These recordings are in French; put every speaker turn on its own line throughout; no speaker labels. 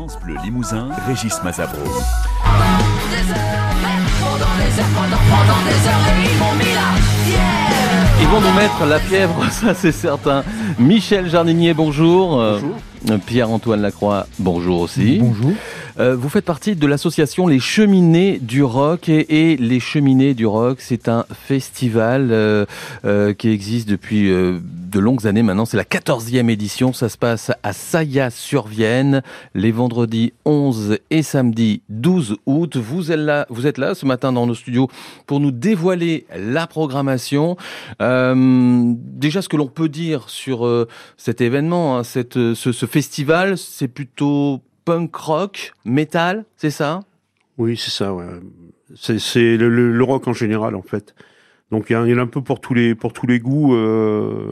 France Bleu Limousin, Régis Mazabro.
Ils vont nous mettre la fièvre, ça c'est certain. Michel Jardinier, bonjour.
Bonjour.
Pierre-Antoine Lacroix, bonjour aussi.
Bonjour.
Euh, vous faites partie de l'association Les Cheminées du Rock et, et Les Cheminées du Rock, c'est un festival euh, euh, qui existe depuis euh, de longues années maintenant. C'est la 14e édition. Ça se passe à Saya-sur-Vienne les vendredis 11 et samedi 12 août. Vous êtes là, vous êtes là ce matin dans nos studios pour nous dévoiler la programmation. Euh, déjà, ce que l'on peut dire sur euh, cet événement, hein, cette, ce, ce festival, c'est plutôt punk rock, métal, c'est ça?
Oui, c'est ça. Ouais. C'est, le, rock en général, en fait. Donc il y, en a un peu pour tous les pour tous les goûts, euh,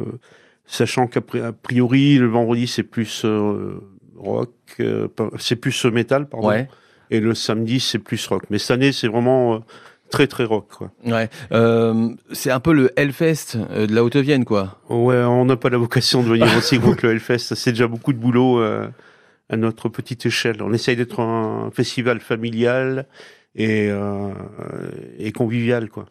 sachant qu'a priori le vendredi c'est plus euh, rock, euh, c'est plus métal, pardon,
Ouais.
et le samedi c'est plus rock. Mais cette année c'est vraiment euh, très très rock. Quoi.
Ouais. Euh, c'est un peu le Hellfest euh, de la Haute-Vienne, quoi.
Ouais, on n'a pas la vocation de venir aussi gros que le Hellfest. C'est déjà beaucoup de boulot euh, à notre petite échelle. On essaye d'être un festival familial et, euh, et convivial, quoi.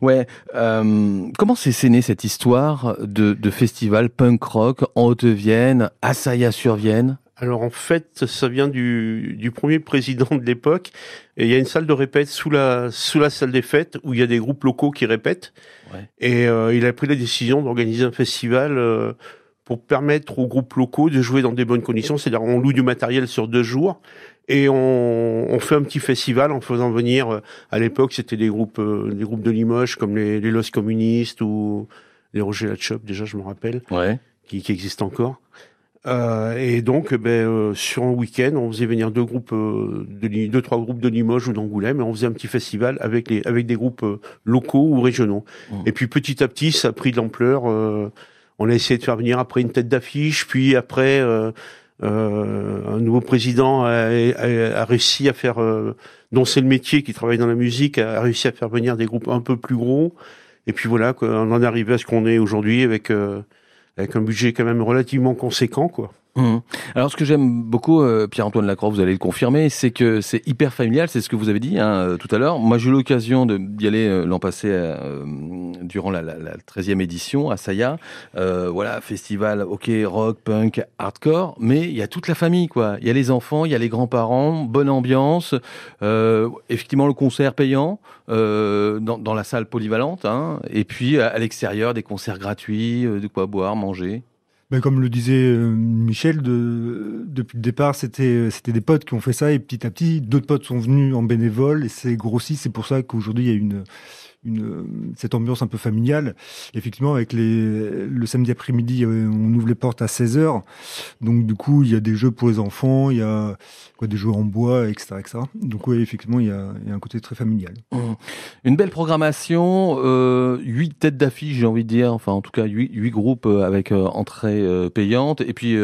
Ouais. Euh, comment s'est né cette histoire de, de festival punk rock en Haute-Vienne, à Saya-sur-Vienne
Alors en fait, ça vient du, du premier président de l'époque. Et il y a une salle de répète sous la sous la salle des fêtes où il y a des groupes locaux qui répètent.
Ouais.
Et euh, il a pris la décision d'organiser un festival euh, pour permettre aux groupes locaux de jouer dans des bonnes conditions. C'est-à-dire on loue du matériel sur deux jours et on, on fait un petit festival en faisant venir. euh, à l'époque, c'était des groupes euh, des groupes de Limoges comme les, les Los Communistes ou les Roger Latchop. Déjà, je me rappelle
Ouais.
qui, qui existe encore. Euh, et donc, ben, euh, sur un week-end, on faisait venir deux groupes, euh, de, deux trois groupes de Limoges ou d'Angoulême, et on faisait un petit festival avec les avec des groupes euh, locaux ou régionaux.
Mmh.
Et puis petit à petit, ça a pris de l'ampleur. euh, on a essayé de faire venir après une tête d'affiche, puis après euh, euh, un nouveau président a, a- a réussi à faire, euh, dont c'est le métier, qui travaille dans la musique, a réussi à faire venir des groupes un peu plus gros. Et puis voilà, on en est arrivé à ce qu'on est aujourd'hui avec euh, avec un budget quand même relativement conséquent, quoi.
Mhm. Alors, ce que j'aime beaucoup, euh, Pierre-Antoine Lacroix, vous allez le confirmer, c'est que c'est hyper familial, c'est ce que vous avez dit hein, euh, tout à l'heure. Moi, j'ai eu l'occasion d'y aller euh, l'an passé, euh, durant la, la, la 13e édition à Saya. Voilà, festival, ok, rock, punk, hardcore, mais il y a toute la famille, quoi. Il y a les enfants, il y a les grands-parents, bonne ambiance, effectivement le concert payant dans, dans la salle polyvalente, hein, et puis à, à l'extérieur, des concerts gratuits, de quoi boire, manger.
Ben, comme le disait euh, Michel, de, depuis le départ, c'était c'était des potes qui ont fait ça et petit à petit, d'autres potes sont venus en bénévole et c'est grossi. C'est pour ça qu'aujourd'hui, il y a une, une, cette ambiance un peu familiale. Effectivement, avec les, le samedi après-midi, euh, on ouvre les portes à 16h. Donc, du coup, il y a des jeux pour les enfants, il y a quoi, des jeux en bois, etc. etc. Donc, oui, effectivement, il y, a, il y a un côté très familial.
Une belle programmation, euh, huit têtes d'affiche, j'ai envie de dire, enfin en tout cas huit, huit groupes euh, avec euh, entrée euh, payante, et puis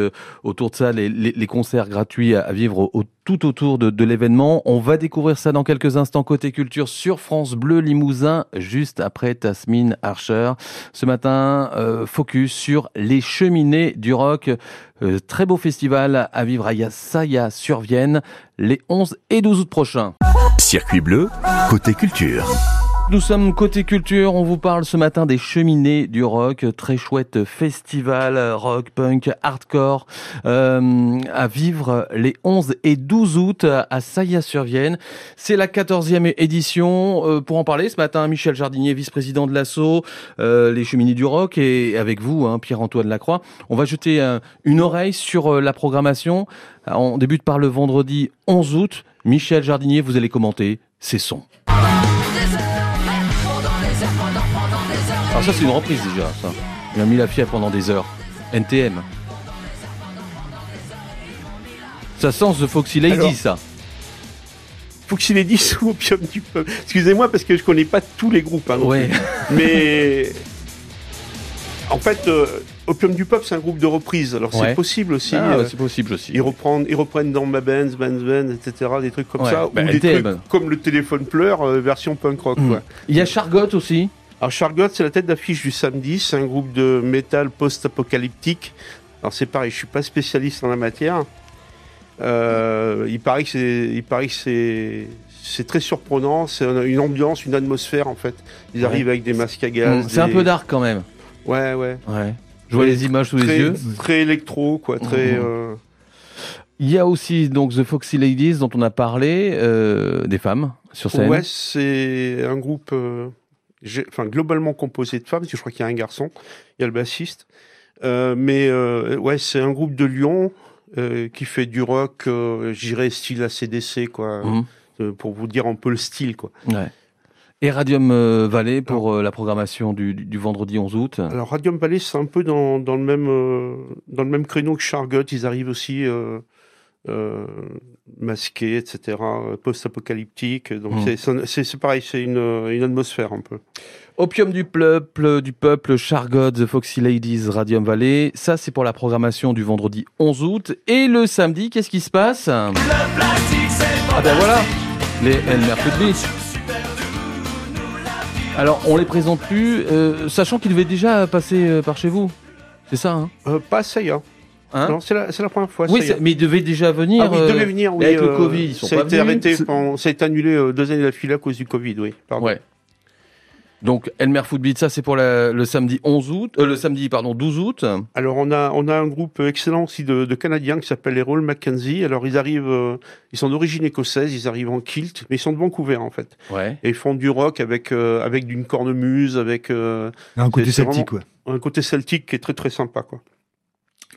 autour de ça les, les, les concerts gratuits à, à vivre au, tout autour de, l'événement. On va découvrir ça dans quelques instants côté culture sur France Bleu Limousin, juste après Tasmine Archer. Ce matin, euh, focus sur les cheminées du rock. Euh, très beau festival à vivre à Yassaya sur Vienne les 11 et 12 août prochains.
Circuit bleu, côté culture.
Nous sommes côté culture, on vous parle ce matin des cheminées du rock, très chouette festival rock, punk, hardcore euh, à vivre les 11 et 12 août à Saya-sur-Vienne. C'est la 14e édition. Euh, pour en parler ce matin, Michel Jardinier, vice-président de euh, les cheminées du rock et avec vous, hein, Pierre-Antoine Lacroix. On va jeter euh, une oreille sur euh, la programmation. On débute par le vendredi 11 août. Michel Jardinier, vous allez commenter ces sons. Alors ça c'est une reprise déjà, ça. Il a mis la fièvre pendant des heures. NTM. Ça sent The Foxy Lady,
Alors,
ça.
S'il est dissous Opium du peuple. Excusez-moi parce que je connais pas tous les groupes. Hein,
Ouais.
Mais en fait, euh, Opium du peuple, c'est un groupe de reprise. Alors
Ouais.
c'est possible aussi.
Ah,
euh,
c'est possible aussi.
ils reprennent, ils reprennent dans Ma Benz, Benz Benz, etc. Des trucs comme
Ouais,
ça.
bah,
ou des trucs comme le téléphone pleure, euh, version punk rock.
Mm.
quoi.
Il y a Chargotte aussi.
Alors Chargotte, c'est la tête d'affiche du samedi. C'est un groupe de métal post-apocalyptique. Alors c'est pareil, je suis pas spécialiste en la matière. Euh, il paraît que c'est, il paraît que c'est, c'est très surprenant. C'est une ambiance, une atmosphère en fait. Ils
Ouais.
arrivent avec des masques à gaz.
Mmh, C'est un peu dark quand même.
Ouais, ouais.
Ouais. Je vois les images sous les
très,
yeux.
Très électro, quoi. Très.
Mhm.
euh,
Il y a aussi donc The Foxy Ladies dont on a parlé, euh, des femmes sur scène.
Ouais, c'est un groupe, euh, enfin globalement composé de femmes. Parce que je crois qu'il y a un garçon, il y a le bassiste. Euh, mais ouais, c'est un groupe de Lyon qui fait du rock, j'irais style ACDC, quoi.
Mhm.
Pour vous dire un peu le style, quoi.
Ouais. Et Radium euh, Valley pour euh, la programmation du, du- vendredi 11 août.
Alors Radium Valley, c'est un peu dans, dans le même euh, dans le même créneau que Chargot. Ils arrivent aussi euh, euh, masqués, etc. Post-apocalyptique. Donc
Mhm.
c'est- c'est c'est c'est pareil, c'est une, une atmosphère un peu.
Opium du peuple, du peuple, Chargot, The Foxy Ladies, Radium Valley. Ça, c'est pour la programmation du vendredi 11 août. Et le samedi, qu'est-ce qui se passe? Ah ben voilà, les Elmer Footbeat. Alors, on les présente plus, euh, sachant qu'ils devaient déjà passer euh, par chez vous. C'est ça, hein,
Euh, pas Saya.
Hein
non, c'est la, c'est la première fois.
Oui, c'est- mais ils devaient déjà venir.
Ah oui,
euh,
ils devaient venir, oui.
avec le
euh,
Covid, ils sont
ça a
pas
été
venus.
arrêté,
C'est-
pendant- ça a été annulé euh, deux années d'affilée à cause du Covid, oui. Pardon.
Ouais. Donc, Elmer Footbeat, ça, c'est pour la- le samedi 11 août, euh, le samedi, pardon, 12 août.
Alors on a on a un groupe excellent aussi de, de Canadiens qui s'appelle les Roll Mackenzie. Alors ils arrivent, euh, ils sont d'origine écossaise, ils arrivent en kilt, mais ils sont de Vancouver en fait.
Ouais.
Et ils font du rock avec euh, avec d'une cornemuse, avec euh,
un côté celtique, ouais.
un côté celtique qui est très très sympa quoi.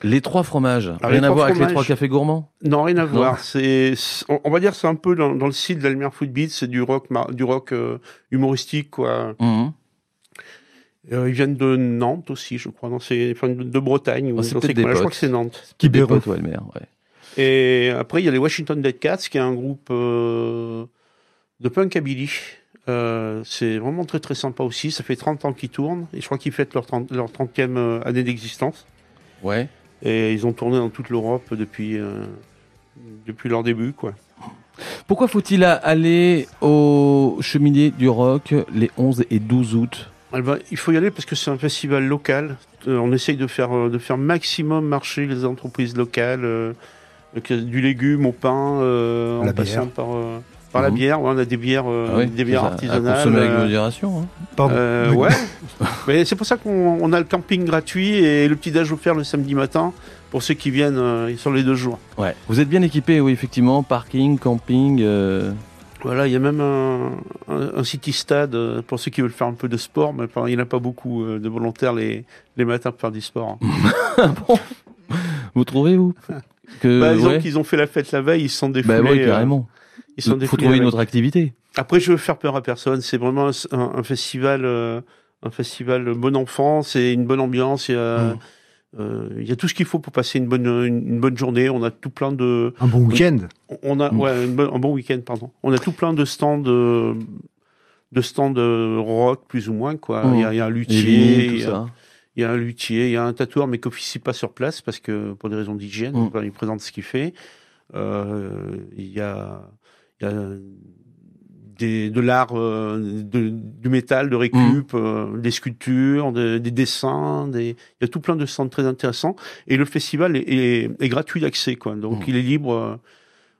Les trois fromages.
Ah,
Rien à voir avec les trois cafés gourmands
Non rien à
Non.
voir. C'est on, on va dire c'est un peu dans, dans le style d'Almer Footbeat, c'est du rock du rock euh, humoristique quoi.
Mhm.
Euh, ils viennent de Nantes aussi, je crois. Non, c'est enfin, de, de Bretagne.
c'est peut-être
coins-là. Je crois que c'est Nantes.
Qui ouais, Elmer, ouais.
Et après, il y a les Washington Dead Cats, qui est un groupe euh, de punkabilly. Euh, c'est vraiment très très sympa aussi. Ça fait 30 ans qu'ils tournent. Et je crois qu'ils fêtent leur, 30, leur 30e euh, année d'existence.
Ouais.
Et ils ont tourné dans toute l'Europe depuis, euh, depuis leur début. quoi.
Pourquoi faut-il aller au cheminée du rock les 11 et 12 août?
Eh ben, il faut y aller parce que c'est un festival local. Euh, on essaye de faire, euh, de faire maximum marcher les entreprises locales. euh, du légume au pain, euh, en passant par, euh, par la
Mhm.
bière. Ouais, on a des bières, euh,
Ah oui,
des bières
À
artisanales.
consommer avec
euh,
modération. hein.
Pardon.
Euh, ouais. Mais c'est pour ça qu'on on a le camping gratuit et le petit déj offert le samedi matin pour ceux qui viennent euh, sur les deux jours.
Ouais. Vous êtes bien équipé, oui, effectivement. Parking, camping. euh,
Voilà, il y a même un, un, un city stade pour ceux qui veulent faire un peu de sport, mais il n'y en a pas beaucoup euh, de volontaires les, les matins pour faire du sport.
bon. Vous trouvez, vous? Que,
bah, disons
ouais.
qu'ils ont fait la fête la veille, ils se sont défoulés.
Bah ouais,
euh,
carrément.
Ils se sont
Il faut trouver une autre activité.
Après, je veux faire peur à personne. C'est vraiment un, un- un festival, euh, un festival bon enfant. C'est une bonne ambiance. Il y a,
Mm.
euh, il y a tout ce qu'il faut pour passer une bonne, une, une bonne journée. On a tout plein de,
Un bon week-end.
on a,
Mm.
ouais, une un bon week-end, pardon. On a tout plein de stands, de, de stands de rock plus ou moins quoi.
Mm.
Il y a, il y a un luthier, il y a-
ça.
il y a un luthier, il y a un tatoueur, mais qui officie pas sur place parce que pour des raisons d'hygiène, il présente ce qu'il fait. Euh, il y a des, de l'art, euh, du métal, de récup,
Mm.
euh, des sculptures, des, des dessins, des, il y a tout plein de stands très intéressants. Et le festival est, est- est gratuit d'accès, quoi. Donc
Mm.
il est libre. euh,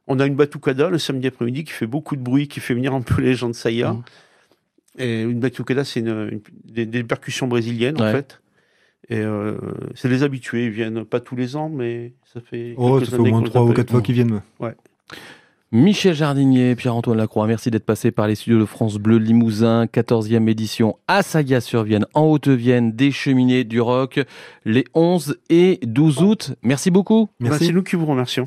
on a une batucada le samedi après-midi qui fait beaucoup de bruit, qui fait venir un peu les gens de Saya.
Mm.
Et une batucada, c'est une, une- des, des percussions brésiliennes, en fait. Et c'est les habitués, ils viennent pas tous les ans, mais ça fait.
Oh, ça fait au moins trois ou quatre fois qu'ils viennent. ouais.
Michel Jardinier, Pierre-Antoine Lacroix, merci d'être passé par les studios de France Bleu Limousin, 14e édition à Saga-sur-Vienne, en Haute-Vienne, des cheminées du rock, les 11 et 12 août. Merci beaucoup.
Merci.
c'est nous qui vous remercions.